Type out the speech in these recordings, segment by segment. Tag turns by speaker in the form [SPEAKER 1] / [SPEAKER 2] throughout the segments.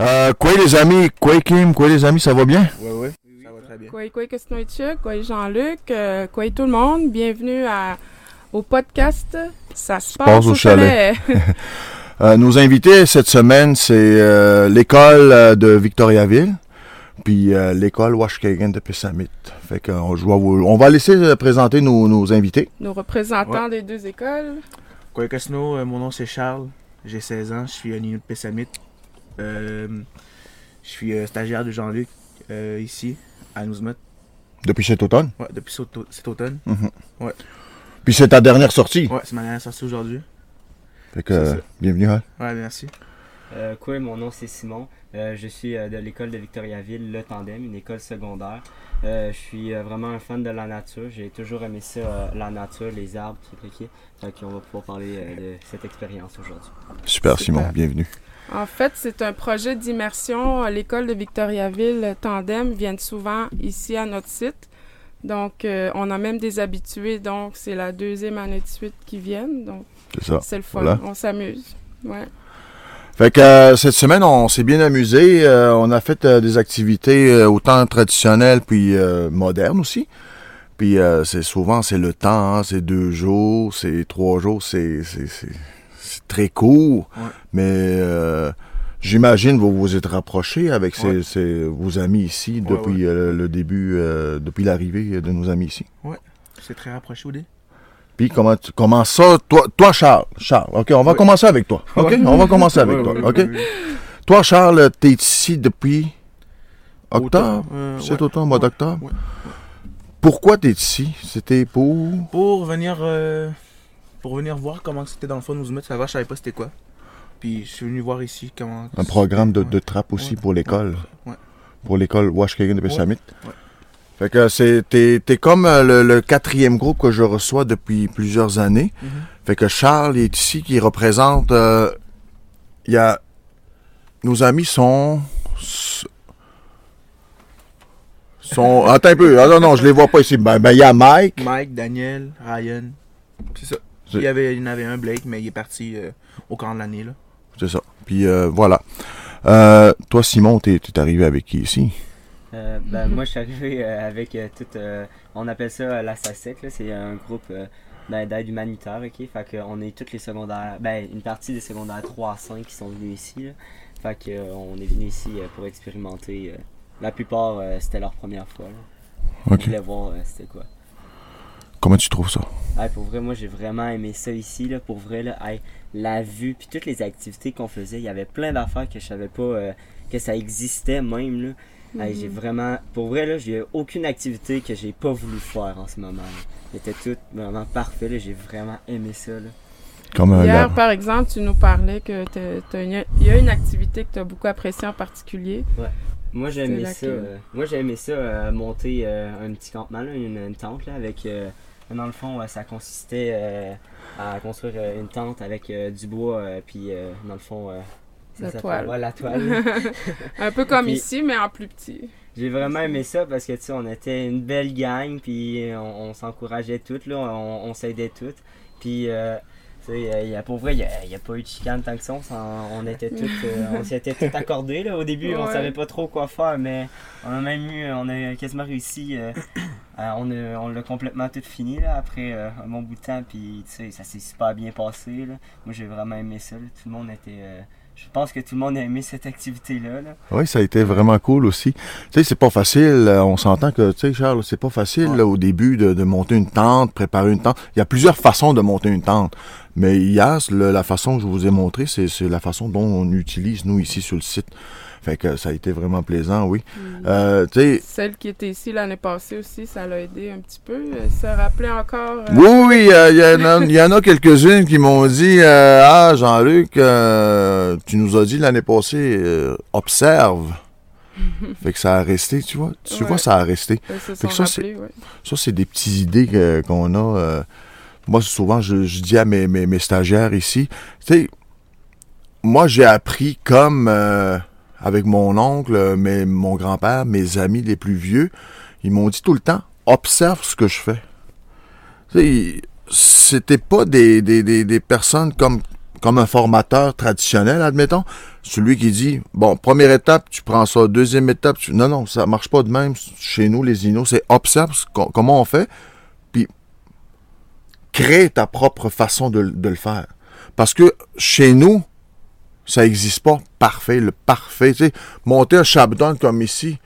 [SPEAKER 1] Euh, quoi les amis, quoi Kim, quoi les amis, ça va bien?
[SPEAKER 2] Oui, oui, ça va très bien.
[SPEAKER 3] Quoi, quoi, Kostnoïtchuk, quoi, Jean-Luc, euh, quoi, tout le monde, bienvenue à, au podcast Ça se passe, au chalet.
[SPEAKER 1] euh, nos invités cette semaine, c'est euh, l'école euh, de Victoriaville, puis euh, l'école Washkagan de Pessamit. Fait vous- on va laisser présenter nos, nos invités.
[SPEAKER 3] Nos représentants des deux écoles.
[SPEAKER 2] Euh, mon nom c'est Charles, j'ai 16 ans, je suis un Inuit Pessamit. Euh, je suis euh, stagiaire de Jean-Luc euh, ici, à Nouzmut,
[SPEAKER 1] Depuis cet automne?
[SPEAKER 2] ouais, depuis cet auto- cet automne.
[SPEAKER 1] Puis c'est ta dernière sortie?
[SPEAKER 2] Ouais, c'est ma dernière sortie aujourd'hui.
[SPEAKER 1] Fait que,
[SPEAKER 2] C'est
[SPEAKER 1] euh,
[SPEAKER 2] ça.
[SPEAKER 1] bienvenue. Hein?
[SPEAKER 2] Ouais, merci.
[SPEAKER 4] Euh, quoi, mon nom c'est Simon. Euh, je suis euh, de l'école de Victoriaville, le Tandem, une école secondaire. Euh, je suis euh, vraiment un fan de la nature. J'ai toujours aimé ça, euh, la nature, les arbres, tout le qui. Fait qu'on va pouvoir parler euh, de cette expérience aujourd'hui.
[SPEAKER 1] Super,
[SPEAKER 3] Super.
[SPEAKER 1] Simon, bienvenue.
[SPEAKER 3] En fait, c'est un projet d'immersion. L'école de Victoriaville Tandem vient souvent ici à notre site. Donc, euh, on a même des habitués. Donc, c'est la deuxième année de suite qui viennent. Donc,
[SPEAKER 1] C'est ça.
[SPEAKER 3] c'est le fun.
[SPEAKER 1] voilà.
[SPEAKER 3] On s'amuse. Ouais.
[SPEAKER 1] Fait que euh, cette semaine, on s'est bien amusé. Euh, on a fait des activités autant traditionnelles puis modernes aussi. Puis c'est souvent c'est le temps, hein, c'est deux jours, c'est trois jours, c'est c'est c'est- c'est très court.
[SPEAKER 2] Ouais.
[SPEAKER 1] Mais euh, j'imagine vous vous êtes rapprochés avec ces,
[SPEAKER 2] Ouais.
[SPEAKER 1] ces- vos amis ici
[SPEAKER 2] Ouais,
[SPEAKER 1] depuis euh, le début, euh, depuis l'arrivée de nos amis ici.
[SPEAKER 2] C'est très rapproché, Oudé.
[SPEAKER 1] Puis comment tu comment ça toi toi Charles Charles ok on va commencer avec toi ok? On va commencer avec toi ok? toi Charles t'es ici depuis octobre?
[SPEAKER 2] Euh, ouais.
[SPEAKER 1] automne mois d'octobre? pourquoi t'es ici? C'était pour
[SPEAKER 2] Pour venir, pour venir voir comment c'était dans le fond Nouzmut, ça va, je savais pas c'était quoi. Puis je suis venu voir ici comment.
[SPEAKER 1] un programme de, de trappe aussi
[SPEAKER 2] Ouais.
[SPEAKER 1] pour l'école
[SPEAKER 2] Ouais.
[SPEAKER 1] pour l'école Washkagan de Pessamit
[SPEAKER 2] Ouais.
[SPEAKER 1] fait que c'est t'es t'es comme euh, le, le quatrième groupe que je reçois depuis plusieurs années
[SPEAKER 2] Mhm.
[SPEAKER 1] Fait que Charles est ici qui représente. euh, Il y a. Nos amis sont. sont. Attends un peu. Ah non, non, je les vois pas ici. Ben, ben, il y a Mike.
[SPEAKER 2] Mike, Daniel, Ryan. C'est ça. Il y, avait, il y en avait un, Blake, mais il est parti euh, au camp de l'année. là.
[SPEAKER 1] C'est ça. Puis euh, voilà. Euh, toi, Simon, t'es t'es arrivé avec qui ici?
[SPEAKER 4] Euh, ben. Moi, je suis arrivé euh, avec euh, toute. euh, on appelle ça euh, la SASEC, là. C'est un groupe d'aide humanitaire, ok? Fait qu'on est toutes les secondaires. Ben, une partie des secondaires 3 à 5 qui sont venus ici, là. Fait qu'on est venu ici euh, pour expérimenter. euh, la plupart, euh, c'était leur première fois, là. On
[SPEAKER 1] Ok.
[SPEAKER 4] voulait voir euh, c'était quoi.
[SPEAKER 1] Comment tu trouves ça?
[SPEAKER 4] Ah, pour vrai, moi j'ai vraiment aimé ça ici. Là, pour vrai, là, hey, la vue, puis toutes les activités qu'on faisait, il y avait plein d'affaires que je savais pas euh, que ça existait même. Là. Hey, j'ai
[SPEAKER 3] Mhm.
[SPEAKER 4] vraiment, pour vrai, là, j'ai aucune activité que j'ai pas voulu faire en ce moment. C'était tout vraiment parfait. là, J'ai vraiment aimé ça. Là.
[SPEAKER 1] Comme un
[SPEAKER 3] Hier, par exemple, tu nous parlais que t'as- t'as une- il y a une activité que tu as beaucoup appréciée en particulier.
[SPEAKER 4] Moi j'ai aimé ça. euh, moi j'ai aimé ça euh, monter euh, un petit campement, là, une, une tente là, avec. Dans le fond, ça consistait euh, à construire euh, une tente avec euh, du bois, puis dans le fond. ça
[SPEAKER 3] La toile.
[SPEAKER 4] la toile.
[SPEAKER 3] Un peu comme
[SPEAKER 4] Puis-
[SPEAKER 3] ici, mais en plus petit.
[SPEAKER 4] J'ai vraiment aimé ça parce que tu sais, on était une belle gang, puis on, on s'encourageait toutes, là, on, on s'aidait toutes. Puis, euh, y a, pour vrai, il n'y a, pas eu de chicane tant que ça. On, était toutes, euh, on s'était toutes accordées. Là. Au début, on
[SPEAKER 3] Ouais.
[SPEAKER 4] savait pas trop quoi faire, mais on a même eu, on a quasiment réussi. euh, on a- on l'a complètement tout fini là, après euh, un bon bout de temps, puis ça s'est super bien passé. Là. Moi, j'ai vraiment aimé ça. là. Tout le monde était. Je pense que tout le monde a aimé cette activité-là. là.
[SPEAKER 1] Oui, ça a été vraiment cool aussi. Tu sais, c'est pas facile. euh, On s'entend que, tu sais, Charles, c'est pas facile
[SPEAKER 2] Ouais.
[SPEAKER 1] là, au début de, de monter une tente, préparer une tente. Il y a plusieurs façons de monter une tente. Mais hier, le- la façon que je vous ai montré, c'est c'est la façon dont on utilise, nous, ici, sur le site. Fait que ça a été vraiment plaisant, oui. Euh, sais,
[SPEAKER 3] Celle qui était ici l'année passée aussi, ça l'a aidé un petit peu. Euh, Se rappeler encore. euh,
[SPEAKER 1] Oui, oui, euh, il y, en a- il y en a quelques-unes qui m'ont dit Ah, Jean-Luc, tu nous as dit l'année passée, observe. fait que ça a resté, tu vois. Tu
[SPEAKER 3] Ouais.
[SPEAKER 1] vois, ça a resté. Fait que ça, c'est-
[SPEAKER 3] ouais.
[SPEAKER 1] Des petites idées que- qu'on a. moi, souvent, je, je dis à mes, mes, mes stagiaires ici, tu sais, moi, j'ai appris comme euh, avec mon oncle, euh, mes, mon grand-père, mes amis les plus vieux, ils m'ont dit tout le temps, observe ce que je fais. C'était pas des, des, des, personnes comme comme un formateur traditionnel, admettons, celui qui dit, bon, première étape, tu prends ça, deuxième étape, tu... non, non, ça marche pas de même. Chez nous, les inos, c'est observe comment on fait, puis crée ta propre façon de, le faire. Parce que chez nous, ça n'existe pas parfait, le parfait. Tu sais, monter un chabdon comme ici,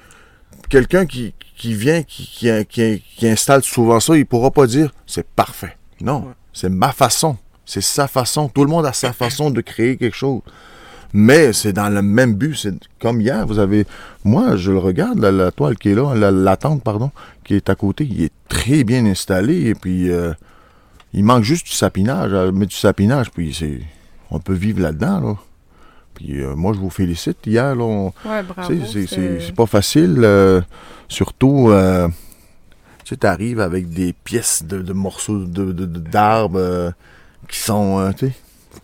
[SPEAKER 1] quelqu'un qui, qui vient, qui, qui, qui, installe souvent ça, il pourra pas dire c'est parfait. Non, c'est ma façon. C'est sa façon. Tout le monde a sa façon de créer quelque chose. Mais c'est dans le même but. C'est comme hier, vous avez. Moi, je le regarde, la, toile qui est là, la, tente, pardon, qui est à côté, il est très bien installé. Et puis, euh, il manque juste du sapinage. Mais du sapinage, puis c'est. On peut vivre là-dedans, là. Puis euh, moi, je vous félicite. Hier, là,
[SPEAKER 3] ouais,
[SPEAKER 1] c'est pas facile. Euh, surtout, tu sais, arrives avec des pièces de, morceaux d'arbres. De, qui sont euh,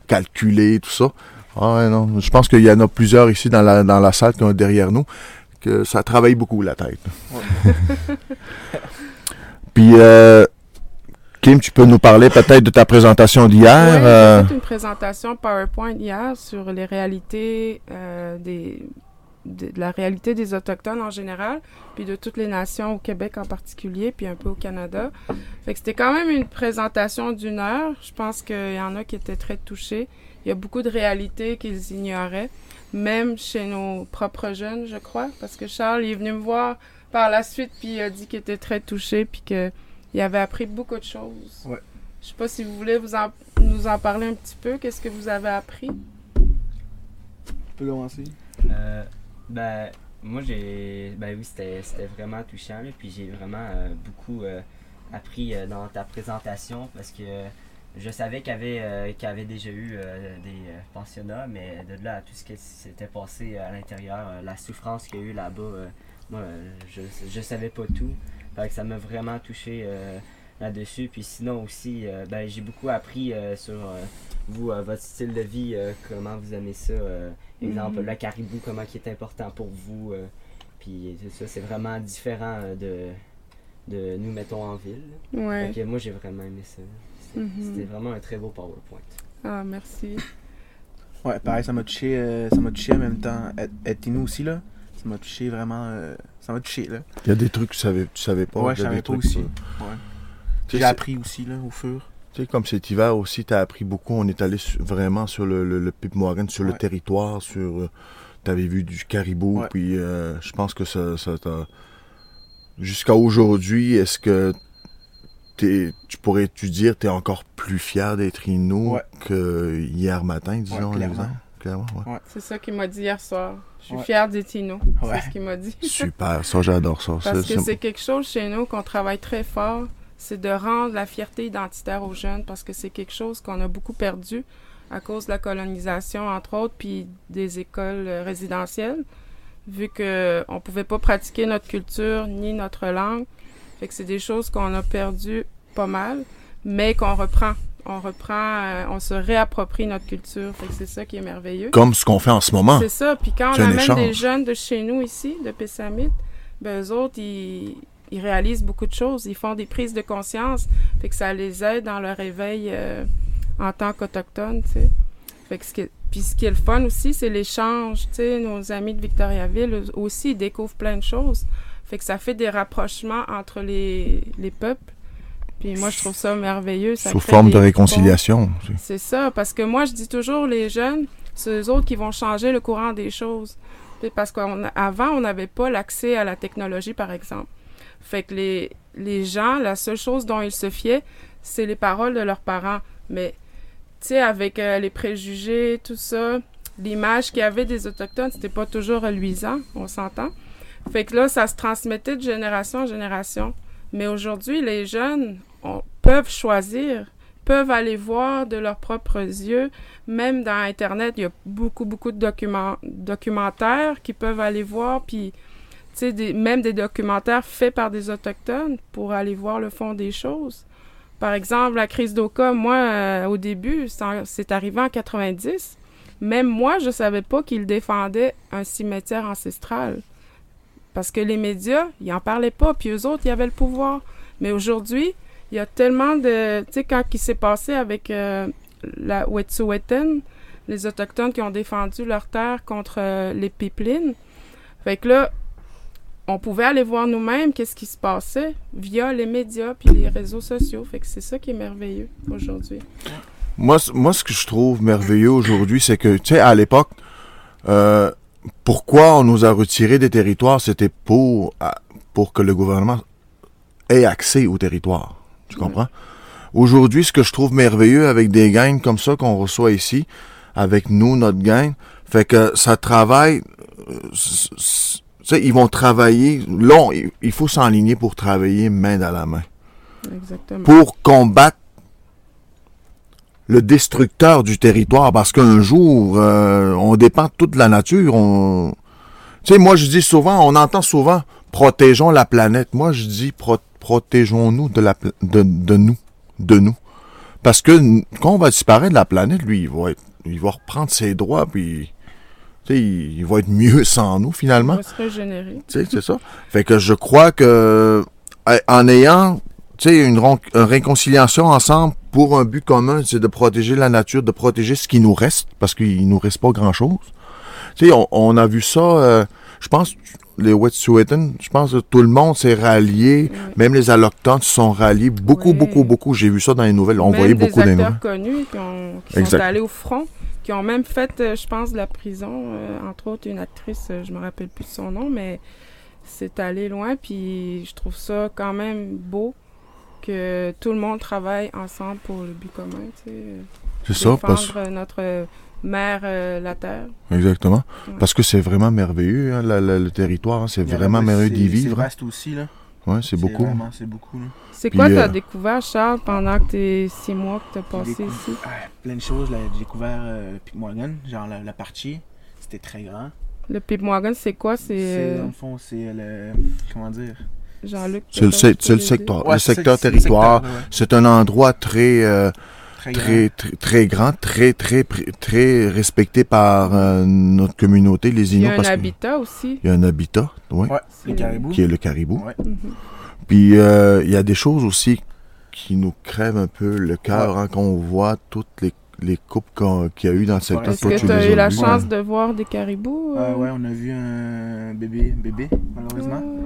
[SPEAKER 1] calculés, tout ça. Ah non, je pense qu'il y en a plusieurs ici dans la, dans la salle qui sont derrière nous, que ça travaille beaucoup la tête. Puis, euh, Kim, tu peux nous parler peut-être de ta présentation d'hier?
[SPEAKER 3] Oui, euh? fait une présentation PowerPoint hier sur les réalités des, de, la réalité des Autochtones en général, puis de toutes les nations au Québec en particulier, puis un peu au Canada. Fait que c'était quand même une présentation d'une heure. Je pense qu'il y en a qui étaient très touchés. Il y a beaucoup de réalités qu'ils ignoraient, même chez nos propres jeunes, je crois, parce que Charles est venu me voir par la suite, puis il a dit qu'il était très touché, puis qu'il avait appris beaucoup de choses.
[SPEAKER 2] Ouais.
[SPEAKER 3] Je sais pas si vous voulez vous nous en parler un petit peu. Qu'est-ce que vous avez appris?
[SPEAKER 2] Tu peux commencer.
[SPEAKER 4] Euh, ben, moi, j'ai. Ben oui, c'était vraiment touchant. puis j'ai vraiment euh, beaucoup euh, appris euh, dans ta présentation parce que je savais qu'il y, avait, déjà eu des pensionnats, mais de là à tout ce qui s'était passé à l'intérieur, la souffrance qu'il y a eu là-bas, moi, je, je savais pas tout. Fait que ça m'a vraiment touché là-dessus. Puis sinon aussi, ben, j'ai beaucoup appris sur vous, votre style de vie, comment vous aimez ça Exemple, mm. le caribou, comment qui est important pour vous. Euh, puis ça, c'est vraiment différent euh, de, de nous, mettons, en ville.
[SPEAKER 3] Ouais.
[SPEAKER 4] moi, j'ai vraiment aimé ça. Mm-hmm. C'était vraiment un très beau PowerPoint.
[SPEAKER 3] Ah, merci.
[SPEAKER 2] Ouais, pareil, ça m'a touché, euh, ça m'a touché en même temps. Être nous aussi, là, ça m'a touché vraiment. ça m'a touché, là.
[SPEAKER 1] Il y a des trucs que tu savais, tu savais pas.
[SPEAKER 2] Ouais, je savais pas aussi. Ouais. J'ai appris aussi, là, au fur.
[SPEAKER 1] Tu sais, comme cet hiver aussi, tu as appris beaucoup. On est allé vraiment sur le, le, le sur le territoire, sur. Euh, tu avais vu du caribou, puis euh, je pense que ça, ça t'a. Jusqu'à aujourd'hui, est-ce que tu pourrais-tu dire tu es encore plus fier d'être Inou que hier matin, disons,
[SPEAKER 3] clairement. C'est ça qu'il m'a dit hier soir. Je suis fier d'être Inou. C'est ce qu'il m'a dit.
[SPEAKER 1] Super, ça j'adore ça.
[SPEAKER 3] Parce que c'est quelque chose chez nous qu'on travaille très fort c'est de rendre la fierté identitaire aux jeunes parce que c'est quelque chose qu'on a beaucoup perdu à cause de la colonisation, entre autres, puis des écoles euh, résidentielles, vu qu'on ne pouvait pas pratiquer notre culture ni notre langue. Fait que c'est des choses qu'on a perdues pas mal, mais qu'on reprend. On reprend, euh, on se réapproprie notre culture. C'est ça qui est merveilleux.
[SPEAKER 1] Comme ce qu'on fait en ce moment.
[SPEAKER 3] C'est ça. Puis quand on amène des jeunes de chez nous ici, de Pessamit, ben eux autres, ils, ils réalisent beaucoup de choses, ils font des prises de conscience, fait que ça les aide dans leur éveil euh, en tant qu'autochtones, tu sais. Fait que ce qui puis ce qui est le fun aussi, c'est l'échange, tu sais, nos amis de Victoriaville aussi, ils découvrent plein de choses. Fait que ça fait des rapprochements entre les, les peuples. Puis moi, je trouve ça merveilleux. Ça
[SPEAKER 1] Sous forme de réconciliation.
[SPEAKER 3] C'est ça, parce que moi, je dis toujours, les jeunes, c'est eux autres qui vont changer le courant des choses. Parce qu'avant, on n'avait pas l'accès à la technologie, par exemple. Fait que les, les gens, la seule chose dont ils se fiaient, c'est les paroles de leurs parents. Mais, tu sais, avec euh, les préjugés, tout ça, l'image qu'il y avait des Autochtones, c'était pas toujours reluisant, on s'entend. Fait que là, ça se transmettait de génération en génération. Mais aujourd'hui, les jeunes peuvent choisir, peuvent aller voir de leurs propres yeux. Même dans Internet, il y a beaucoup, beaucoup de documentaires qui peuvent aller voir, puis des, même des documentaires faits par des Autochtones pour aller voir le fond des choses. Par exemple, la crise d'Oka, moi, euh, au début, c'est arrivé en 90. Même moi, je ne savais pas qu'ils défendaient un cimetière ancestral. Parce que les médias, ils n'en parlaient pas, puis eux autres, ils avaient le pouvoir. Mais aujourd'hui, il y a tellement de... Tu sais, quand il s'est passé avec euh, la Wet'suwet'en, les Autochtones qui ont défendu leur terre contre euh, les pipelines. Fait que là, on pouvait aller voir nous-mêmes qu'est-ce qui se passait via les médias puis les réseaux sociaux. Fait que c'est ça qui est merveilleux aujourd'hui.
[SPEAKER 1] Moi, moi, ce que je trouve merveilleux aujourd'hui, c'est que, tu sais, à l'époque, euh, pourquoi on nous a retiré des territoires, c'était pour, pour que le gouvernement ait accès au territoire. Tu comprends? Aujourd'hui, ce que je trouve merveilleux avec des gangs comme ça qu'on reçoit ici, avec nous, notre gang, fait que ça travaille, euh, tu sais, ils vont travailler, là, on- il- faut s'enligner pour travailler main dans la main
[SPEAKER 3] Exactement.
[SPEAKER 1] pour combattre le destructeur du territoire parce qu'un jour, euh, on dépend de toute la nature. On... Tu sais, moi, je dis souvent, on entend souvent, protégeons la planète. Moi, je dis, pro- protégeons-nous de, la, de, de nous, de nous. Parce que quand on va disparaître de la planète, lui, il va, être, il va reprendre ses droits, puis il, il va être mieux sans nous, finalement.
[SPEAKER 3] va se régénérer.
[SPEAKER 1] C'est ça. Fait que je crois que en ayant une, une réconciliation ensemble pour un but commun, c'est de protéger la nature, de protéger ce qui nous reste, parce qu'il nous reste pas grand-chose. On, on a vu ça, euh, je pense, les Wet'suwet'en, je pense que tout le monde s'est rallié, même les Allochtones se sont ralliés, beaucoup,
[SPEAKER 3] Oui.
[SPEAKER 1] beaucoup, beaucoup. J'ai vu ça dans les nouvelles, on
[SPEAKER 3] Même
[SPEAKER 1] voyait beaucoup des nouvelles.
[SPEAKER 3] connus qui, ont, qui sont allés au front, qui ont même fait, euh, je pense, de la prison. euh, entre autres, une actrice, euh, je me rappelle plus de son nom, mais c'est allé loin. Puis je trouve ça quand même beau que tout le monde travaille ensemble pour le but commun. Tu sais,
[SPEAKER 1] C'est ça, parce,
[SPEAKER 3] notre mère, euh, la terre.
[SPEAKER 1] exactement.
[SPEAKER 3] Ouais.
[SPEAKER 1] Parce que c'est vraiment merveilleux, hein, la- la- le territoire, hein, c'est vraiment merveilleux d'y vivre.
[SPEAKER 2] C'est
[SPEAKER 1] hein.
[SPEAKER 2] vaste aussi, là.
[SPEAKER 1] Ouais, c'est beaucoup.
[SPEAKER 2] Vraiment, c'est beaucoup.
[SPEAKER 3] C'est quoi que tu
[SPEAKER 1] euh,
[SPEAKER 3] as découvert, Charles, pendant que tes six mois que tu as passé
[SPEAKER 2] décou-
[SPEAKER 3] ici?
[SPEAKER 2] Ah, plein de choses. J'ai découvert euh, Picmoigan, genre la, la partie. C'était très grand.
[SPEAKER 3] Le Pipmoagan, c'est quoi? C'est euh,
[SPEAKER 2] dans le fond, c'est le. Comment dire?
[SPEAKER 3] Jean-Luc.
[SPEAKER 1] C'est le, le secteur,
[SPEAKER 2] Ouais,
[SPEAKER 1] le secteur
[SPEAKER 2] le
[SPEAKER 1] territoire.
[SPEAKER 2] ouais.
[SPEAKER 1] C'est un endroit très,
[SPEAKER 2] Très,
[SPEAKER 1] très, très, très grand, très, très, très, respecté par euh, notre communauté, les
[SPEAKER 3] Il y
[SPEAKER 1] Inuits.
[SPEAKER 3] a un
[SPEAKER 1] que
[SPEAKER 3] habitat aussi.
[SPEAKER 1] Il y a un habitat, oui,
[SPEAKER 2] grand. Ouais, le caribou.
[SPEAKER 1] qui est le caribou.
[SPEAKER 2] Ouais.
[SPEAKER 3] Mhm.
[SPEAKER 1] Puis euh, il y a des choses aussi qui nous crèvent un peu le cœur hein, quand on voit toutes les, les coupes qu'on- qu'il y a eu dans le secteur.
[SPEAKER 3] Est-ce que
[SPEAKER 1] tu
[SPEAKER 3] as eu la chance de voir des caribous?
[SPEAKER 2] Ah
[SPEAKER 3] euh?
[SPEAKER 2] ouais, on a vu un bébé, bébé malheureusement,
[SPEAKER 3] Euh,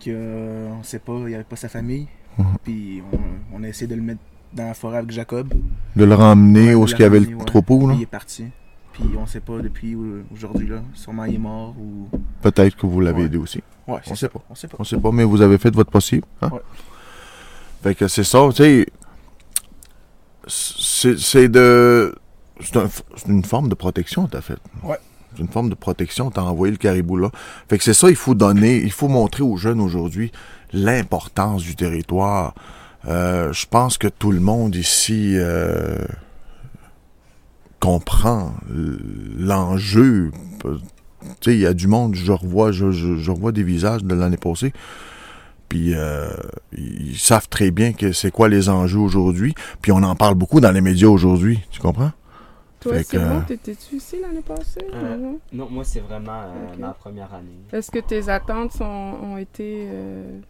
[SPEAKER 2] qui euh, on sait pas, il n'y avait pas sa famille.
[SPEAKER 1] Mhm.
[SPEAKER 2] Puis on, on a essayé de le mettre dans la forêt avec Jacob.
[SPEAKER 1] De le ramener
[SPEAKER 2] Ouais,
[SPEAKER 1] où
[SPEAKER 2] de
[SPEAKER 1] il y avait le
[SPEAKER 2] ouais.
[SPEAKER 1] troupeau, là?
[SPEAKER 2] Il est parti. Puis on sait pas depuis aujourd'hui là. Sûrement il est mort ou.
[SPEAKER 1] Peut-être que vous l'avez
[SPEAKER 2] Ouais.
[SPEAKER 1] aidé aussi.
[SPEAKER 2] Ouais,
[SPEAKER 1] On sait
[SPEAKER 2] ça.
[SPEAKER 1] pas.
[SPEAKER 2] On sait pas.
[SPEAKER 1] On sait pas, mais vous avez fait votre possible. Hein?
[SPEAKER 2] Ouais.
[SPEAKER 1] Fait que c'est ça, tu sais. C'est de. C'est un- c'est une forme de protection, t'as fait.
[SPEAKER 2] Ouais.
[SPEAKER 1] C'est une forme de protection, t'as envoyé le caribou là. Fait que c'est ça, il faut donner, il faut montrer aux jeunes aujourd'hui l'importance du territoire. Euh, je pense que tout le monde ici euh, comprend l'enjeu. Tu sais, il y a du monde, je revois, je, je, je revois des visages de l'année passée. Puis euh, ils savent très bien que c'est quoi les enjeux aujourd'hui. Puis on en parle beaucoup dans les médias aujourd'hui. Tu comprends?
[SPEAKER 3] Toi,
[SPEAKER 1] que-
[SPEAKER 3] Simon, t'étais-tu ici l'année passée?
[SPEAKER 4] Euh,
[SPEAKER 3] non?
[SPEAKER 4] Moi, c'est vraiment euh, ma première année.
[SPEAKER 3] Est-ce que tes attentes sont, ont été... euh,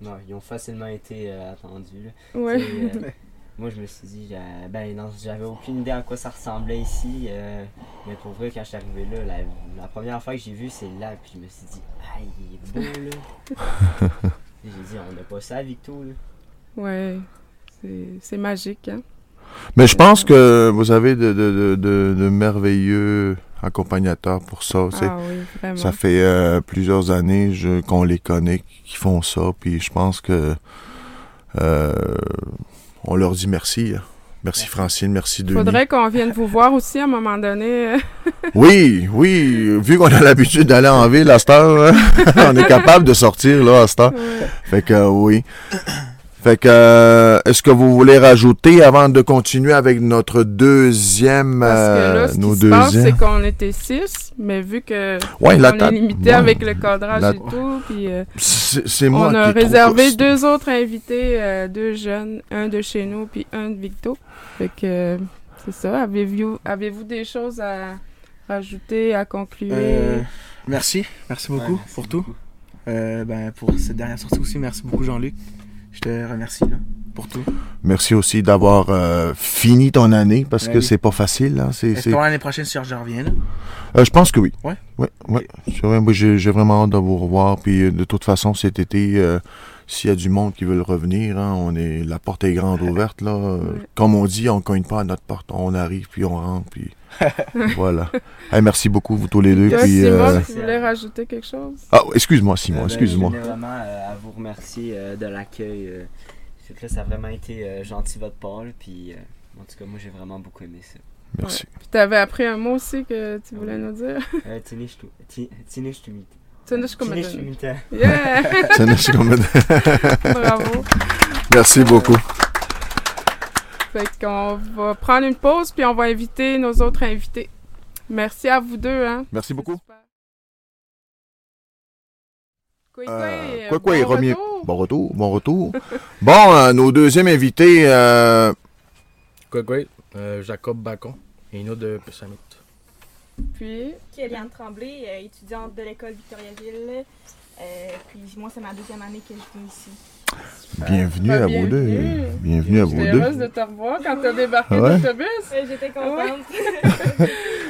[SPEAKER 4] Non, ils ont facilement été euh, attendus. là.
[SPEAKER 3] Ouais.
[SPEAKER 4] Euh, moi, je me suis dit, euh, ben non, j'avais aucune idée à quoi ça ressemblait ici. euh, mais pour vrai, quand je suis arrivé là, la, la première fois que j'ai vu, c'est là. Puis je me suis dit, ah, il est beau là. J'ai dit, on n'a pas ça à Victo là.
[SPEAKER 3] ouais. C'est- C'est magique, hein?
[SPEAKER 1] Mais je pense que vous avez de, de, de, de- de merveilleux accompagnateurs pour ça. tu sais.
[SPEAKER 3] Ah oui.
[SPEAKER 1] Ça fait euh, plusieurs années qu'on les connaît, qui font ça, puis je pense que euh, on leur dit merci. hein. Merci Francine, merci Denis.
[SPEAKER 3] Faudrait qu'on vienne vous voir aussi à un moment donné.
[SPEAKER 1] Oui, oui, vu qu'on a l'habitude d'aller en ville à cette heure, hein, on est capable de sortir là à cette heure. Fait que oui. Fait que euh, est-ce que vous voulez rajouter avant de continuer avec notre deuxième
[SPEAKER 3] Parce que
[SPEAKER 1] euh,
[SPEAKER 3] là, ce
[SPEAKER 1] nos
[SPEAKER 3] qui se passe, c'est qu'on était six, mais vu que
[SPEAKER 1] Ouais,
[SPEAKER 3] on est limité
[SPEAKER 1] ouais.
[SPEAKER 3] avec le cadrage
[SPEAKER 1] La-
[SPEAKER 3] et tout, puis euh,
[SPEAKER 1] c'est c'est moi
[SPEAKER 3] on a
[SPEAKER 1] qui est trop
[SPEAKER 3] réservé deux autres invités, euh, deux jeunes, un de chez nous puis un de Victo. Fait que euh, c'est ça. Avez-vous avez-vous des choses à rajouter, à conclure?
[SPEAKER 2] Euh, merci, merci beaucoup
[SPEAKER 4] Ouais, merci
[SPEAKER 2] pour tout.
[SPEAKER 4] beaucoup.
[SPEAKER 2] Euh, ben, pour cette dernière sortie aussi, merci beaucoup Jean-Luc. Je te remercie là. pour tout.
[SPEAKER 1] Merci aussi d'avoir euh, fini ton année parce que
[SPEAKER 4] oui.
[SPEAKER 1] c'est pas facile. Hein. C'est,
[SPEAKER 2] Espérons l'année prochaine si je reviens. Là?
[SPEAKER 1] Euh, je pense que oui.
[SPEAKER 2] Ouais?
[SPEAKER 1] Ouais, ouais. C'est vrai, moi, j'ai, vraiment hâte de vous revoir. Puis euh, de toute façon, cet été, euh, s'il y a du monde qui veut revenir, hein, on est, la porte est grande ouverte. Là. Euh,
[SPEAKER 3] Ouais.
[SPEAKER 1] Comme on dit, on cogne pas à notre porte. On arrive, puis on rentre. Puis voilà. Hey, merci beaucoup, vous tous les deux.
[SPEAKER 3] Toi,
[SPEAKER 1] puis,
[SPEAKER 3] Simon,
[SPEAKER 1] euh,
[SPEAKER 3] tu voulais rajouter quelque chose?
[SPEAKER 1] Ah, excuse-moi, Simon,
[SPEAKER 4] Euh, ben,
[SPEAKER 1] excuse-moi.
[SPEAKER 4] Je tenais vraiment euh, à vous remercier euh, de l'accueil. euh, c'est que là, ça a vraiment été euh, gentil votre part. là, Puis, euh, en tout cas, moi, j'ai vraiment beaucoup aimé ça.
[SPEAKER 1] Merci.
[SPEAKER 3] Puis t'avais appris un mot aussi que tu voulais nous dire.
[SPEAKER 4] Euh,
[SPEAKER 3] Yeah! Bravo!
[SPEAKER 1] Merci beaucoup.
[SPEAKER 3] Fait qu'on va prendre une pause, puis on va inviter nos autres invités. Merci à vous deux, hein?
[SPEAKER 1] Merci beaucoup.
[SPEAKER 3] Quoi,
[SPEAKER 1] Euh,
[SPEAKER 3] quoi, bon retour.
[SPEAKER 1] Bon retour, bon retour. bon, euh, nos deuxièmes invités, euh,
[SPEAKER 5] Quoi, quoi? Euh, Jacob Bacon et une autre de Pessamit.
[SPEAKER 3] Puis,
[SPEAKER 6] Kéliane Tremblay, euh, étudiante de l'école Victoriaville. Euh, puis moi, c'est ma deuxième année que je viens ici.
[SPEAKER 1] bienvenue à vous deux.
[SPEAKER 3] bienvenue.
[SPEAKER 1] À vous
[SPEAKER 3] j'étais
[SPEAKER 1] deux.
[SPEAKER 3] heureuse de te revoir quand t'as débarqué
[SPEAKER 1] Ah ouais?
[SPEAKER 3] d'autobus.
[SPEAKER 6] Euh, J'étais contente.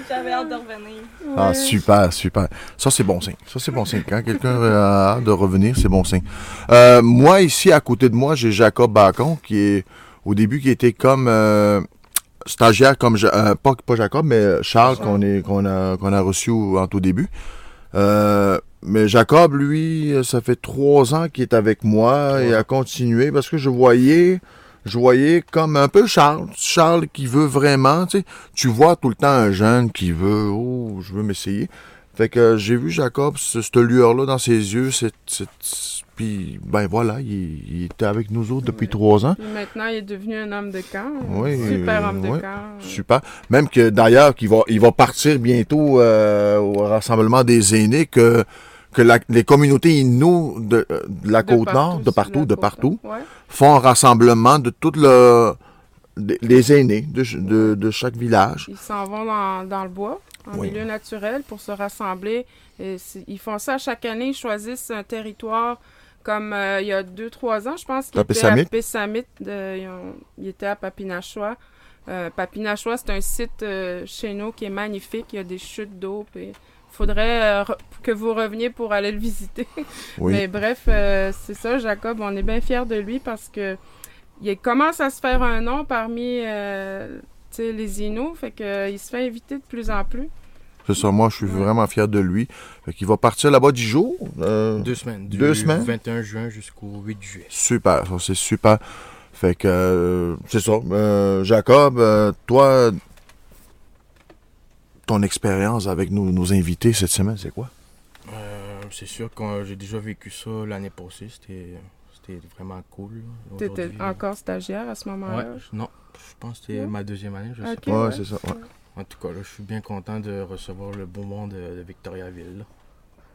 [SPEAKER 6] J'avais hâte de revenir.
[SPEAKER 1] Ah, super, super. Ça, c'est bon signe. Ça, c'est bon signe. Quand quelqu'un a hâte de revenir, c'est bon signe. Euh, moi, ici, à côté de moi, j'ai Jacob Bacon, qui est, au début, qui était comme euh, stagiaire, comme, euh, pas, pas Jacob, mais Charles, qu'on est qu'on a, qu'on a reçu en tout début. Euh, mais Jacob, lui, ça fait trois ans qu'il est avec moi et a continué parce que je voyais, je voyais comme un peu Charles. Charles qui veut vraiment, tu sais, tu vois tout le temps un jeune qui veut, oh, je veux m'essayer. Fait que j'ai vu Jacob, ce- cette lueur-là dans ses yeux, c'est, c'est- puis ben voilà, il, il était avec nous autres depuis trois ans.
[SPEAKER 3] Puis maintenant, il est devenu un homme de camp.
[SPEAKER 1] Oui,
[SPEAKER 3] Super
[SPEAKER 1] euh,
[SPEAKER 3] homme de camp.
[SPEAKER 1] Super. Même que d'ailleurs, qu'il va, il va partir bientôt euh, au rassemblement des aînés, que, que la- les communautés Innu de, euh, de la
[SPEAKER 3] De
[SPEAKER 1] côte
[SPEAKER 3] partout,
[SPEAKER 1] nord, de partout, de partout.
[SPEAKER 3] Ouais.
[SPEAKER 1] font un rassemblement de toutes le, les aînés de, ch- de, de chaque village.
[SPEAKER 3] Ils s'en vont dans, dans le bois, en
[SPEAKER 1] Oui.
[SPEAKER 3] milieu naturel, pour se rassembler. Et ils font ça chaque année. Ils choisissent un territoire comme euh, il y a deux, trois ans, je pense. qu'ils étaient? À Pessamit. de- ils, ont- ils étaient à Papinachois. Euh, Papinachois, c'est un site euh, chez nous qui est magnifique. Il y a des chutes d'eau. Il faudrait euh, que vous reveniez pour aller le visiter.
[SPEAKER 1] Oui.
[SPEAKER 3] Mais bref, c'est ça, Jacob. On est bien fiers de lui parce que il commence à se faire un nom parmi euh, les Inuits. Fait que, euh, il se fait inviter de plus en plus.
[SPEAKER 1] C'est ça, moi, je suis vraiment fier de lui. Fait qu'il va partir là-bas dix jours. euh,
[SPEAKER 5] Deux semaines. Du
[SPEAKER 1] Deux semaines?
[SPEAKER 5] 21 juin jusqu'au 8 juillet.
[SPEAKER 1] Super, ça, c'est super. Fait que, euh, c'est ça. Euh, Jacob, euh, toi, ton expérience avec nos, nos invités cette semaine, c'est quoi?
[SPEAKER 5] Euh, c'est sûr que j'ai déjà vécu ça l'année passée. C'était c'était vraiment cool.
[SPEAKER 3] Tu étais
[SPEAKER 5] Aujourd'hui,
[SPEAKER 3] encore stagiaire à ce moment-là?
[SPEAKER 5] Ouais, non, je pense que c'était ma deuxième année. Je sais
[SPEAKER 3] Ok.
[SPEAKER 5] pas.
[SPEAKER 1] Ouais, c'est ça. ouais.
[SPEAKER 5] En tout cas, là, je suis bien content de recevoir le beau monde de, de Victoriaville.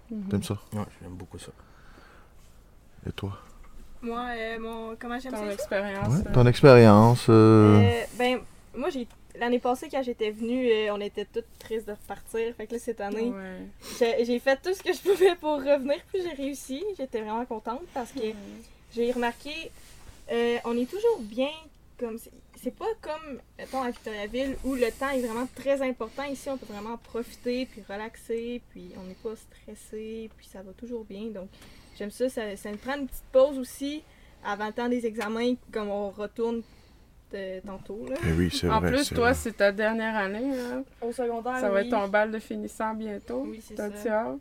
[SPEAKER 3] Mhm.
[SPEAKER 1] T'aimes ça?
[SPEAKER 5] Ouais, j'aime beaucoup ça.
[SPEAKER 1] Et toi?
[SPEAKER 6] Moi, euh, mon, comment j'aime
[SPEAKER 3] Ton
[SPEAKER 6] ça?
[SPEAKER 3] expérience.
[SPEAKER 1] Ouais,
[SPEAKER 3] euh,
[SPEAKER 1] ton expérience. euh,
[SPEAKER 6] Euh, ben, moi, j'ai l'année passée, quand j'étais venue, euh, on était toutes tristes de repartir. Fait que là, cette année,
[SPEAKER 3] ouais.
[SPEAKER 6] j'ai j'ai fait tout ce que je pouvais pour revenir, puis j'ai réussi. J'étais vraiment contente parce que j'ai remarqué, euh, on est toujours bien comme. c'est- C'est pas comme, mettons, à Victoriaville où le temps est vraiment très important. Ici, on peut vraiment profiter, puis relaxer, puis on n'est pas stressé, puis ça va toujours bien. Donc, j'aime ça, ça. Ça nous prend une petite pause aussi avant le temps des examens, comme on retourne de- tantôt. Là.
[SPEAKER 1] eh oui, c'est
[SPEAKER 3] En
[SPEAKER 1] vrai.
[SPEAKER 3] plus, toi, c'est ta dernière année. là.
[SPEAKER 6] Au secondaire,
[SPEAKER 3] ça va être ton bal de finissant bientôt.
[SPEAKER 6] Oui, c'est ça.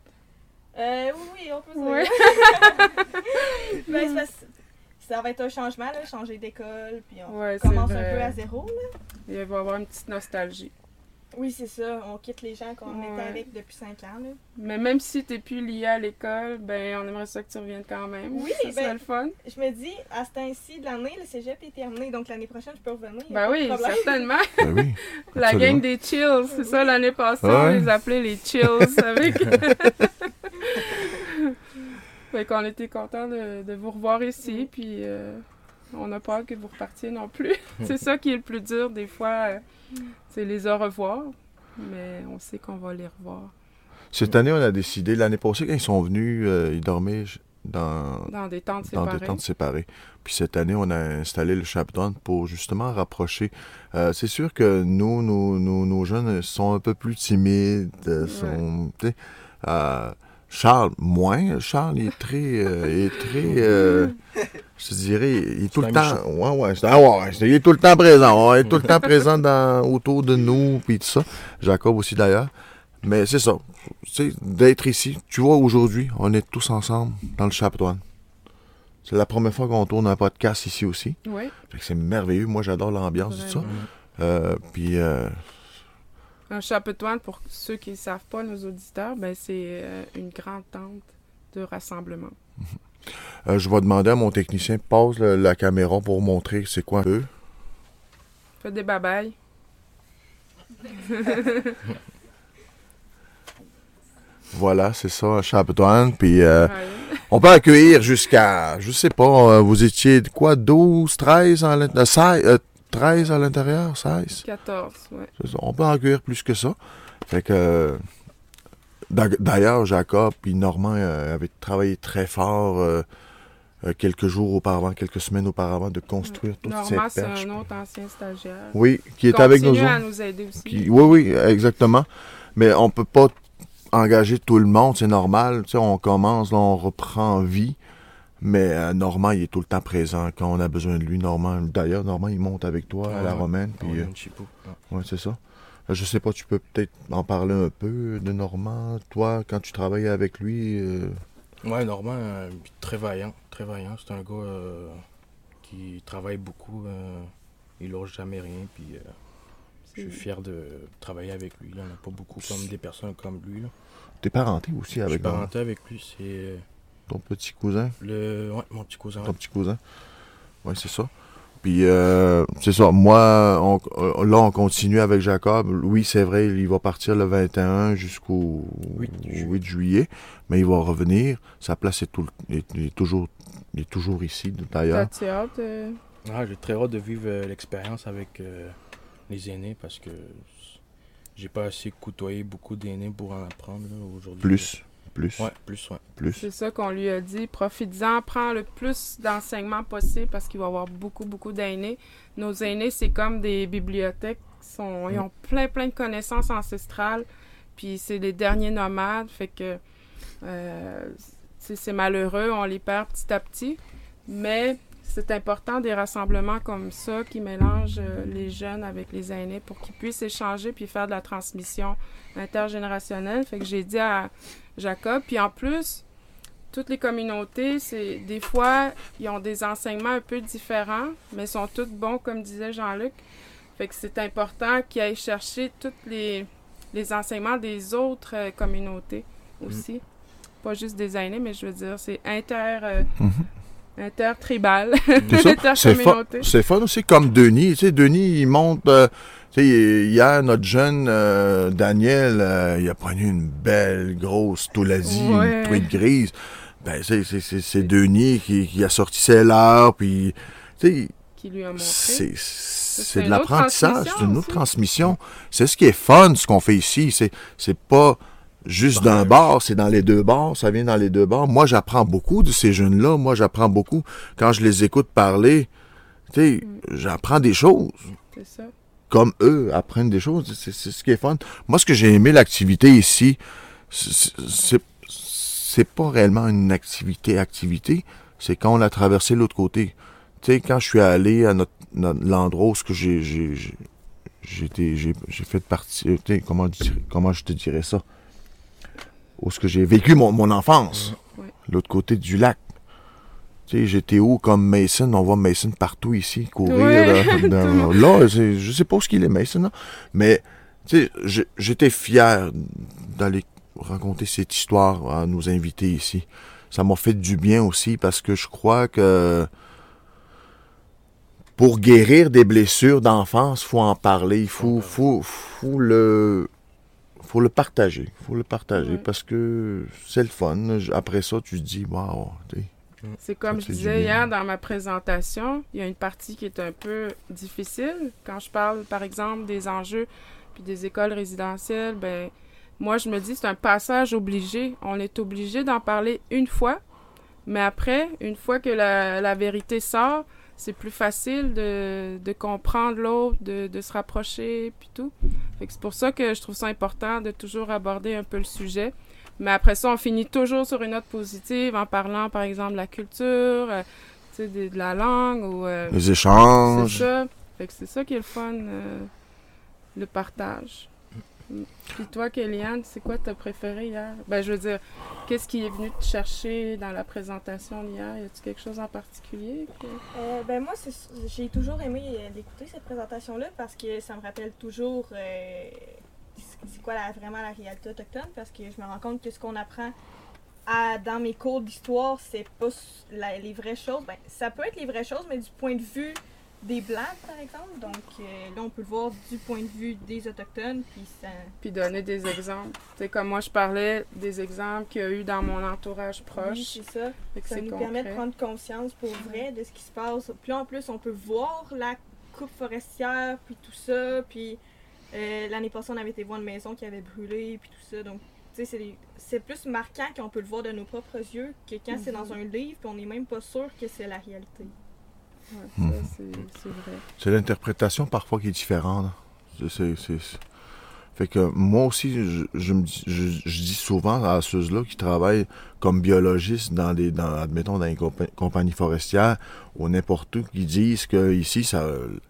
[SPEAKER 6] Euh, oui, oui, on peut dire.
[SPEAKER 3] Ouais.
[SPEAKER 6] Ben, parce- ça va être un changement, là, changer d'école, puis on
[SPEAKER 3] Ouais,
[SPEAKER 6] commence un peu à zéro. Là.
[SPEAKER 3] Il va y avoir une petite nostalgie.
[SPEAKER 6] Oui, c'est ça. On quitte les gens qu'on
[SPEAKER 3] Ouais.
[SPEAKER 6] était avec depuis 5 ans. Là.
[SPEAKER 3] Mais même si t'es plus lié à l'école, ben on aimerait ça que tu reviennes quand même.
[SPEAKER 6] Oui,
[SPEAKER 3] ça serait
[SPEAKER 6] ben-
[SPEAKER 3] le fun.
[SPEAKER 6] Je me dis, à ce temps-ci de l'année, le cégep est terminé, donc l'année prochaine, je peux revenir.
[SPEAKER 3] Ben oui, certainement.
[SPEAKER 1] Ben oui.
[SPEAKER 3] La gang des chills, c'est ça l'année passée,
[SPEAKER 1] Ouais.
[SPEAKER 3] on les appelait les chills avec. fait qu'on était contents de, de vous revoir ici, puis euh, on n'a pas hâte que vous repartiez non plus. c'est ça qui est le plus dur des fois, euh, c'est les au revoir, mais on sait qu'on va les revoir.
[SPEAKER 1] Cette année, on a décidé, l'année passée, quand ils sont venus, euh, ils dormaient dans,
[SPEAKER 3] Dans des tentes
[SPEAKER 1] dans
[SPEAKER 3] séparées.
[SPEAKER 1] des tentes séparées. Puis cette année, on a installé le chaperon pour justement rapprocher. Euh, c'est sûr que nous, nos, nos, nos jeunes sont un peu plus timides. Sont, tu sais, euh, Charles, moins. Charles, il est très. euh, il est très. euh, je te dirais, il est tout le temps. Ouais, ouais, c'est- ah ouais, il est tout le temps présent. ouais, il est tout le temps présent dans, autour de nous, puis tout ça. Jacob aussi d'ailleurs. Mais c'est ça. Tu sais, d'être ici. Tu vois, aujourd'hui, on est tous ensemble dans le chaperon. C'est la première fois qu'on tourne un podcast ici aussi.
[SPEAKER 3] Oui,
[SPEAKER 1] Fait que c'est merveilleux. Moi, j'adore l'ambiance de ça. Euh, puis,
[SPEAKER 3] un chapetoine, pour ceux qui ne savent pas, nos auditeurs, ben, c'est euh, une grande tente de rassemblement.
[SPEAKER 1] euh, je vais demander à mon technicien, pose le- la caméra pour montrer c'est quoi un peu.
[SPEAKER 3] Faites des babayes.
[SPEAKER 1] Voilà, c'est ça, un chaperon. Puis, euh,
[SPEAKER 3] Ouais.
[SPEAKER 1] on peut accueillir jusqu'à, je sais pas, vous étiez de quoi, 12, 13 à l'intérieur, 16, euh, 13 à l'intérieur, 16?
[SPEAKER 3] 14, ouais.
[SPEAKER 1] C'est ça. On peut en accueillir plus que ça. Fait que, d'a- d'ailleurs, Jacob et Normand euh, avaient travaillé très fort euh, euh, quelques jours auparavant, quelques semaines auparavant, de construire toutes
[SPEAKER 3] Normand,
[SPEAKER 1] ces
[SPEAKER 3] c'est
[SPEAKER 1] perches.
[SPEAKER 3] un autre ancien stagiaire.
[SPEAKER 1] Oui, qui est avec nous
[SPEAKER 3] à nous aider aussi.
[SPEAKER 1] Qui- oui, oui, exactement. Mais on peut pas engager tout le monde, c'est normal. Tu sais, on commence, là, on reprend vie. Mais euh, Normand, il est tout le temps présent quand on a besoin de lui. Normand, d'ailleurs, Normand, il monte avec toi à la
[SPEAKER 5] Ouais.
[SPEAKER 1] romaine. Puis,
[SPEAKER 5] Ouais,
[SPEAKER 1] euh.
[SPEAKER 5] Ouais.
[SPEAKER 1] c'est ça. Euh, Je sais pas, tu peux peut-être en parler un peu de Normand. Toi, quand tu travailles avec lui, euh,
[SPEAKER 5] Ouais, Normand, euh, très vaillant, très vaillant. C'est un gars euh, qui travaille beaucoup. euh, il lâche jamais rien. Puis euh, je suis fier de travailler avec lui. là. On n'a pas beaucoup comme des personnes comme lui. Là.
[SPEAKER 1] t'es parenté aussi
[SPEAKER 5] Je suis
[SPEAKER 1] avec Normand?
[SPEAKER 5] parenté avec lui. C'est euh,
[SPEAKER 1] ton petit cousin?
[SPEAKER 5] le, ouais, mon petit cousin.
[SPEAKER 1] Ton petit cousin. Oui, c'est ça. Puis, euh, c'est ça. Moi, on- euh, là, on continue avec Jacob. Oui, c'est vrai, il va partir le 21 jusqu'au
[SPEAKER 5] 8 juillet.
[SPEAKER 1] 8 juillet, mais il va revenir. Sa place est, tout, le- est- il est toujours, il est toujours ici, d'ailleurs.
[SPEAKER 3] T'as-tu hâte? euh,
[SPEAKER 5] Ah, j'ai très hâte de vivre euh, l'expérience avec euh, les aînés parce que j'ai pas assez côtoyé beaucoup d'aînés pour en apprendre aujourd'hui.
[SPEAKER 1] Plus, plus,
[SPEAKER 5] Ouais, plus, ouais.
[SPEAKER 1] plus.
[SPEAKER 3] C'est ça qu'on lui a dit. Profites-en, prends le plus d'enseignements possible parce qu'il va y avoir beaucoup, beaucoup d'aînés. Nos aînés, c'est comme des bibliothèques. Ils, ils ont plein, plein de connaissances ancestrales. Puis c'est les derniers nomades. Fait que euh, c'est c'est malheureux, on les perd petit à petit. Mais c'est important des rassemblements comme ça qui mélangent euh, les jeunes avec les aînés pour qu'ils puissent échanger puis faire de la transmission intergénérationnelle. Fait que j'ai dit à Jacob. Puis en plus, toutes les communautés, c'est des fois, ils ont des enseignements un peu différents, mais sont toutes bons, comme disait Jean-Luc. Fait que c'est important qu'ils aillent chercher tous les, les enseignements des autres euh, communautés aussi. Pas juste des aînés, mais je veux dire, c'est inter, euh,
[SPEAKER 1] Mhm.
[SPEAKER 3] Intertribal,
[SPEAKER 1] C'est fun,
[SPEAKER 3] intercommunauté.
[SPEAKER 1] c'est fun aussi comme Denis. Tu sais, Denis, il monte. euh, tu sais, hier, notre jeune euh, Daniel, euh, il a pris une belle grosse toulazie,
[SPEAKER 3] Ouais.
[SPEAKER 1] une truite grise. Ben, c'est, Denis qui, qui a sorti ses leurres, puis, tu sais,
[SPEAKER 3] Qui lui a montré.
[SPEAKER 1] c'est, de l'apprentissage, c'est une autre transmission. C'est ce qui est fun, ce qu'on fait ici. C'est, c'est pas juste d'un bar, c'est dans les deux bars, ça vient dans les deux bars. Moi, j'apprends beaucoup de ces jeunes-là. Moi, j'apprends beaucoup. Quand je les écoute parler, tu sais,
[SPEAKER 3] Mm.
[SPEAKER 1] j'apprends des choses.
[SPEAKER 3] C'est ça.
[SPEAKER 1] Comme eux apprennent des choses. C'est, ce qui est fun. Moi, ce que j'ai aimé l'activité ici, c'est, pas réellement une activité-activité. C'est quand on a traversé l'autre côté. Tu sais, quand je suis allé à notre, notre- l'endroit où ce que j'ai, j'ai, j'ai, j'étais- j'ai, j'ai fait partie, tu sais, comment, comment je te dirais ça? Où ce que j'ai vécu mon, mon enfance.
[SPEAKER 3] Ouais.
[SPEAKER 1] L'autre côté du lac. Tu sais, j'étais où comme Mason? On voit Mason partout ici, courir.
[SPEAKER 3] Ouais,
[SPEAKER 1] euh, dans- là, je sais pas où ce qu'il est, Mason, là. Mais, tu sais, j'étais fier d'aller raconter cette histoire à nos invités ici. Ça m'a fait du bien aussi parce que je crois que pour guérir des blessures d'enfance, faut en parler, il faut, faut, faut le, faut le partager, faut le partager
[SPEAKER 3] Ouais.
[SPEAKER 1] parce que c'est le fun. Après ça, tu te dis, waouh,
[SPEAKER 3] C'est comme
[SPEAKER 1] Ça
[SPEAKER 3] je disais hier dans ma présentation, il y a une partie qui est un peu difficile. Quand je parle, par exemple, des enjeux puis des écoles résidentielles, ben moi je me dis c'est un passage obligé. On est obligé d'en parler une fois, Mais après, une fois que la, la vérité sort, c'est plus facile de, de comprendre l'autre, de, de se rapprocher, puis tout. C'est pour ça que je trouve ça important de toujours aborder un peu le sujet. Mais après ça, on finit toujours sur une note positive en parlant, par exemple, de la culture, euh, de, de la langue ou... euh,
[SPEAKER 1] Les
[SPEAKER 3] c'est
[SPEAKER 1] échanges.
[SPEAKER 3] ça. C'est ça qui est le fun, euh, le partage. Puis toi, Kéliane, c'est quoi ta préféré hier? Ben, je veux dire, qu'est-ce qui est venu te chercher dans la présentation d'hier? Y a-tu quelque chose en particulier? que-
[SPEAKER 6] Euh, ben moi, j'ai toujours aimé euh, d'écouter cette présentation-là parce que ça me rappelle toujours euh, c'est quoi la- vraiment la réalité autochtone parce que je me rends compte que ce qu'on apprend à- dans mes cours d'histoire, c'est pas les vraies choses. Ben, ça peut être les vraies choses, mais du point de vue des Blancs, par exemple. Donc euh, là, on peut le voir du point de vue des Autochtones. Puis ça...
[SPEAKER 3] Puis donner des exemples. Sais, comme moi, je parlais des exemples qu'il y a eu dans mon entourage
[SPEAKER 6] Oui,
[SPEAKER 3] proche.
[SPEAKER 6] c'est ça. Ça
[SPEAKER 3] c'est
[SPEAKER 6] nous permet de prendre conscience pour vrai de ce qui se passe. Puis en plus, on peut voir la coupe forestière, puis tout ça. Puis euh, l'année passée, on avait été voir une maison qui avait brûlé, puis tout ça. Donc, tu sais, c'est c'est plus marquant qu'on peut le voir de nos propres yeux que quand c'est dans un livre, puis on n'est même pas sûr que c'est la réalité.
[SPEAKER 3] Ouais, ça, c'est
[SPEAKER 1] l'interprétation parfois qui est différente. c'est- Fait que moi aussi, je, je me dis, je, je dis souvent à ceux-là qui travaillent comme biologistes dans des, dans, admettons, dans les compa- compagnies forestières ou n'importe où, qui disent que ici, ça,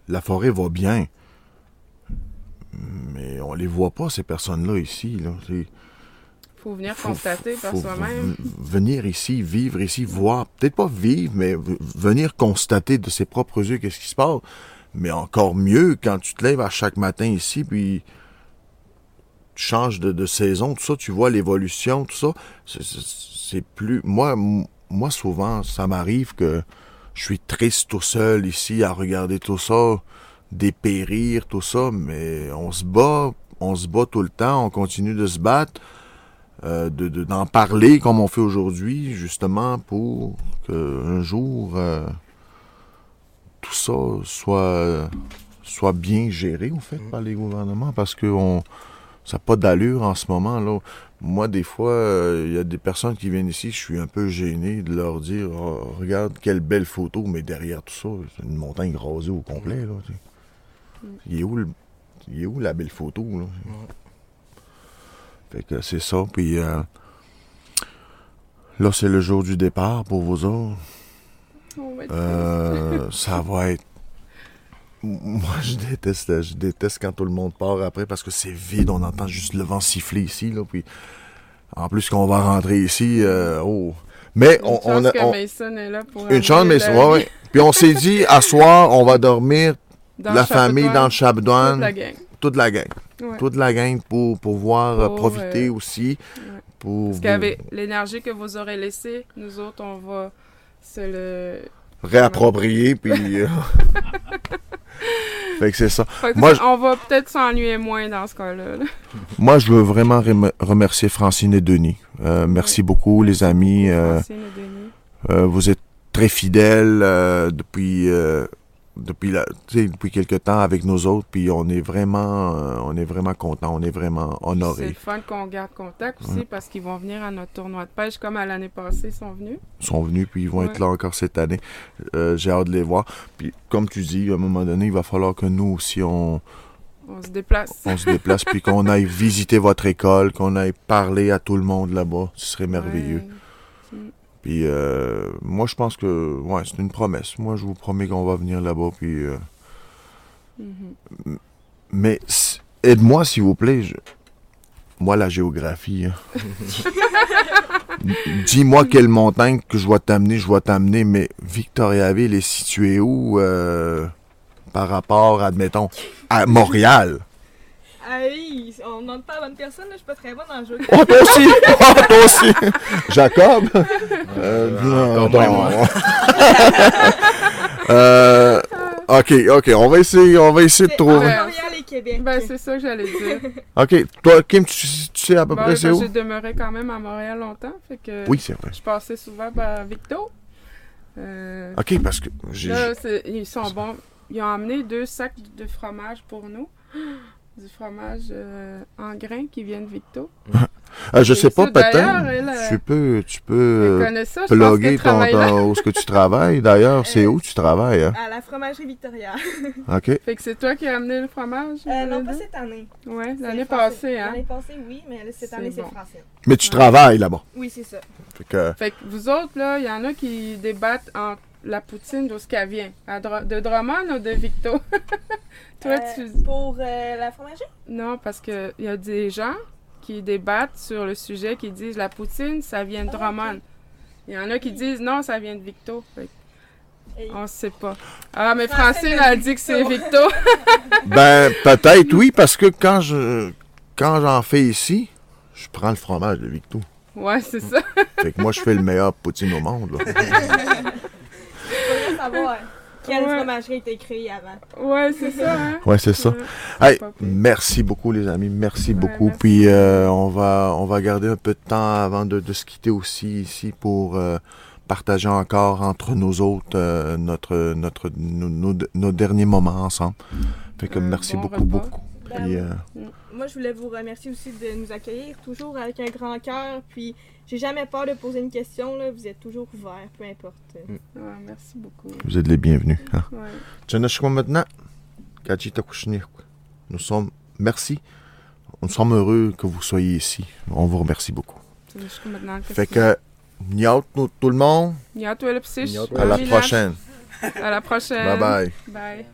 [SPEAKER 1] la forêt va bien. Mais on les voit pas, ces personnes-là, ici. Là.
[SPEAKER 3] Faut venir
[SPEAKER 1] faut-
[SPEAKER 3] constater par soi-même.
[SPEAKER 1] Venir ici, vivre ici, voir, peut-être pas vivre, mais venir constater de ses propres yeux qu'est-ce qui se passe. Mais encore mieux quand tu te lèves à chaque matin ici, puis tu changes de, de saison, tout ça, tu vois l'évolution, tout ça. C'est- plus. Moi, moi, souvent, ça m'arrive que je suis triste tout seul ici à regarder tout ça, dépérir, tout ça, mais on se bat, on se bat tout le temps, on continue de se battre euh, de- de- d'en parler comme on fait aujourd'hui, justement pour qu'un jour euh, tout ça soit, soit bien géré, au fait, par les gouvernements, parce que on, ça n'a pas d'allure en ce moment. là. Moi, des fois, euh, il y a des personnes qui viennent ici, je suis un peu gêné de leur dire Oh, Regarde, quelle belle photo, mais derrière tout ça, c'est une montagne rasée au complet. Là, tu sais. il, est où le- il est où la belle photo? Là? Fait que c'est ça. Puis euh, là, c'est le jour du départ pour vous autres.
[SPEAKER 3] On va être
[SPEAKER 1] Euh, ça va être. Moi, je déteste, je déteste quand tout le monde part après parce que c'est vide. On entend juste le vent siffler ici. Là, puis en plus, qu'on va rentrer ici. euh, oh. Mais
[SPEAKER 3] Une
[SPEAKER 1] on, a. on-
[SPEAKER 3] Mason est là pour
[SPEAKER 1] une chance, ouais, ouais. Puis on s'est dit, à soir, on va dormir,
[SPEAKER 3] dans
[SPEAKER 1] la
[SPEAKER 3] le
[SPEAKER 1] famille dans le Chapdouane,
[SPEAKER 3] la gang.
[SPEAKER 1] Toute la gang.
[SPEAKER 3] Ouais.
[SPEAKER 1] Toute la gang pour pouvoir euh,
[SPEAKER 3] Pour,
[SPEAKER 1] profiter
[SPEAKER 3] euh,
[SPEAKER 1] aussi.
[SPEAKER 3] ouais.
[SPEAKER 1] Pour
[SPEAKER 3] Parce
[SPEAKER 1] vous
[SPEAKER 3] qu'avec l'énergie que vous aurez laissée, nous autres, on va se le...
[SPEAKER 1] réapproprier. Puis. euh, fait que c'est ça.
[SPEAKER 3] Que
[SPEAKER 1] Moi,
[SPEAKER 3] on va peut-être s'ennuyer moins dans ce cas-là. là.
[SPEAKER 1] Moi, je veux vraiment rem- remercier Francine et Denis. Euh, merci beaucoup, les amis.
[SPEAKER 3] Francine et Denis.
[SPEAKER 1] vous êtes très fidèles depuis depuis la, depuis quelque temps avec nous autres. Puis on est vraiment euh, on est vraiment content, on est vraiment
[SPEAKER 3] C'est le fun qu'on garde contact aussi parce qu'ils vont venir à notre tournoi de pêche comme à l'année passée, ils sont venus.
[SPEAKER 1] Ils sont venus puis ils vont être là encore cette année. Euh, J'ai hâte de les voir. Puis comme tu dis, à un moment donné, il va falloir que nous aussi on
[SPEAKER 3] On se déplace.
[SPEAKER 1] on se déplace puis qu'on aille visiter votre école, qu'on aille parler à tout le monde là-bas. Ce serait merveilleux.
[SPEAKER 3] Ouais.
[SPEAKER 1] Puis euh, moi, je pense que ouais, c'est une promesse. Moi, je vous promets qu'on va venir là-bas. Puis, euh,
[SPEAKER 3] Mhm.
[SPEAKER 1] mais aide-moi, s'il vous plaît. je- Moi, la géographie. hein. Dis-moi quelle montagne que je dois t'amener, je dois t'amener. Mais Victoriaville est située où euh, par rapport, admettons, à Montréal?
[SPEAKER 6] Ah oui, on demande pas à la bonne personne, là, je suis pas très bonne dans le jeu.
[SPEAKER 1] Oh, toi aussi! Oh, toi aussi! Jacob? Euh, non,
[SPEAKER 5] moins,
[SPEAKER 1] non.
[SPEAKER 5] moi.
[SPEAKER 1] Euh, ok, ok, on va essayer, on va essayer de
[SPEAKER 6] C'est
[SPEAKER 1] trouver.
[SPEAKER 6] Montréal et Québec.
[SPEAKER 3] Ben, c'est ça que j'allais dire.
[SPEAKER 1] Ok, toi, Kim, tu, tu sais à peu
[SPEAKER 3] Bon,
[SPEAKER 1] près c'est
[SPEAKER 3] parce
[SPEAKER 1] où?
[SPEAKER 3] j'ai demeuré quand même à Montréal longtemps, fait que
[SPEAKER 1] Oui, c'est vrai.
[SPEAKER 3] je passais souvent par Victo. Euh,
[SPEAKER 1] Ok, parce que j'ai.
[SPEAKER 3] Là, c'est- ils sont bons. Ils ont amené deux sacs de fromage pour nous. Du fromage euh, en grains qui vient de Victo.
[SPEAKER 1] Euh, je sais pas, peut-être.
[SPEAKER 3] euh,
[SPEAKER 1] Tu peux, tu peux
[SPEAKER 3] ça,
[SPEAKER 1] plugger ton, ton- où est-ce que tu travailles. D'ailleurs, c'est
[SPEAKER 6] Euh,
[SPEAKER 1] où tu travailles, hein?
[SPEAKER 6] À la fromagerie Victoria.
[SPEAKER 1] OK.
[SPEAKER 3] Fait que c'est toi qui as amené le fromage?
[SPEAKER 6] Euh, non, pas cette année.
[SPEAKER 3] Ouais,
[SPEAKER 6] C'est
[SPEAKER 3] l'année passée, hein?
[SPEAKER 6] L'année passée, oui, mais là, cette année, c'est
[SPEAKER 3] bon.
[SPEAKER 6] Francine.
[SPEAKER 1] Mais tu
[SPEAKER 3] Ouais.
[SPEAKER 1] travailles là-bas.
[SPEAKER 6] Oui, c'est ça.
[SPEAKER 1] Fait que,
[SPEAKER 3] Fait que vous autres, là, il y en a qui débattent entre la poutine d'où ce qu'elle vient. De Drummond ou de Victo? Toi,
[SPEAKER 6] Euh,
[SPEAKER 3] tu...
[SPEAKER 6] Pour euh, la fromagerie?
[SPEAKER 3] Non, parce que il y a des gens qui débattent sur le sujet, qui disent la poutine, ça vient de
[SPEAKER 6] Ah,
[SPEAKER 3] Drummond. Il y en a qui disent non, ça vient de Victo. Fait on sait pas. Ah, mais
[SPEAKER 6] Francine
[SPEAKER 3] Francine
[SPEAKER 6] a dit
[SPEAKER 3] que c'est
[SPEAKER 6] Victo.
[SPEAKER 3] Victo.
[SPEAKER 1] ben, peut-être, oui, parce que quand je, quand j'en fais ici, je prends le fromage de Victo.
[SPEAKER 3] ouais, c'est ça.
[SPEAKER 1] Fait que moi, je fais le meilleur poutine au monde, là.
[SPEAKER 6] savoir quelle
[SPEAKER 3] Ouais.
[SPEAKER 6] fromagerie a été créée avant.
[SPEAKER 3] Ouais, c'est ça, hein.
[SPEAKER 1] Ouais, c'est ça.
[SPEAKER 3] Ouais.
[SPEAKER 1] Hey, merci beaucoup, les amis. Merci
[SPEAKER 3] Ouais,
[SPEAKER 1] beaucoup.
[SPEAKER 3] merci.
[SPEAKER 1] Puis, euh, on, va, on va garder un peu de temps avant de, de se quitter aussi ici pour euh, partager encore entre nous autres euh, notre, notre, nos, nos- nos derniers moments ensemble. Fait que merci
[SPEAKER 3] bon
[SPEAKER 1] beaucoup,
[SPEAKER 3] repas.
[SPEAKER 1] beaucoup.
[SPEAKER 6] Ben
[SPEAKER 1] Puis, euh,
[SPEAKER 6] Moi, je voulais vous remercier aussi de nous accueillir toujours avec un grand cœur. Puis, j'ai jamais peur de poser une question. Là. Vous êtes toujours ouvert, peu importe.
[SPEAKER 3] Ouais, merci beaucoup.
[SPEAKER 1] vous êtes les bienvenus. hein.
[SPEAKER 3] Ouais.
[SPEAKER 1] Maintenant. Nous sommes, merci. Nous sommes heureux que vous soyez ici. On vous remercie beaucoup. Fait que, niaut nous- tout le monde. À la prochaine.
[SPEAKER 3] À la prochaine.
[SPEAKER 1] Bye bye.
[SPEAKER 3] Bye.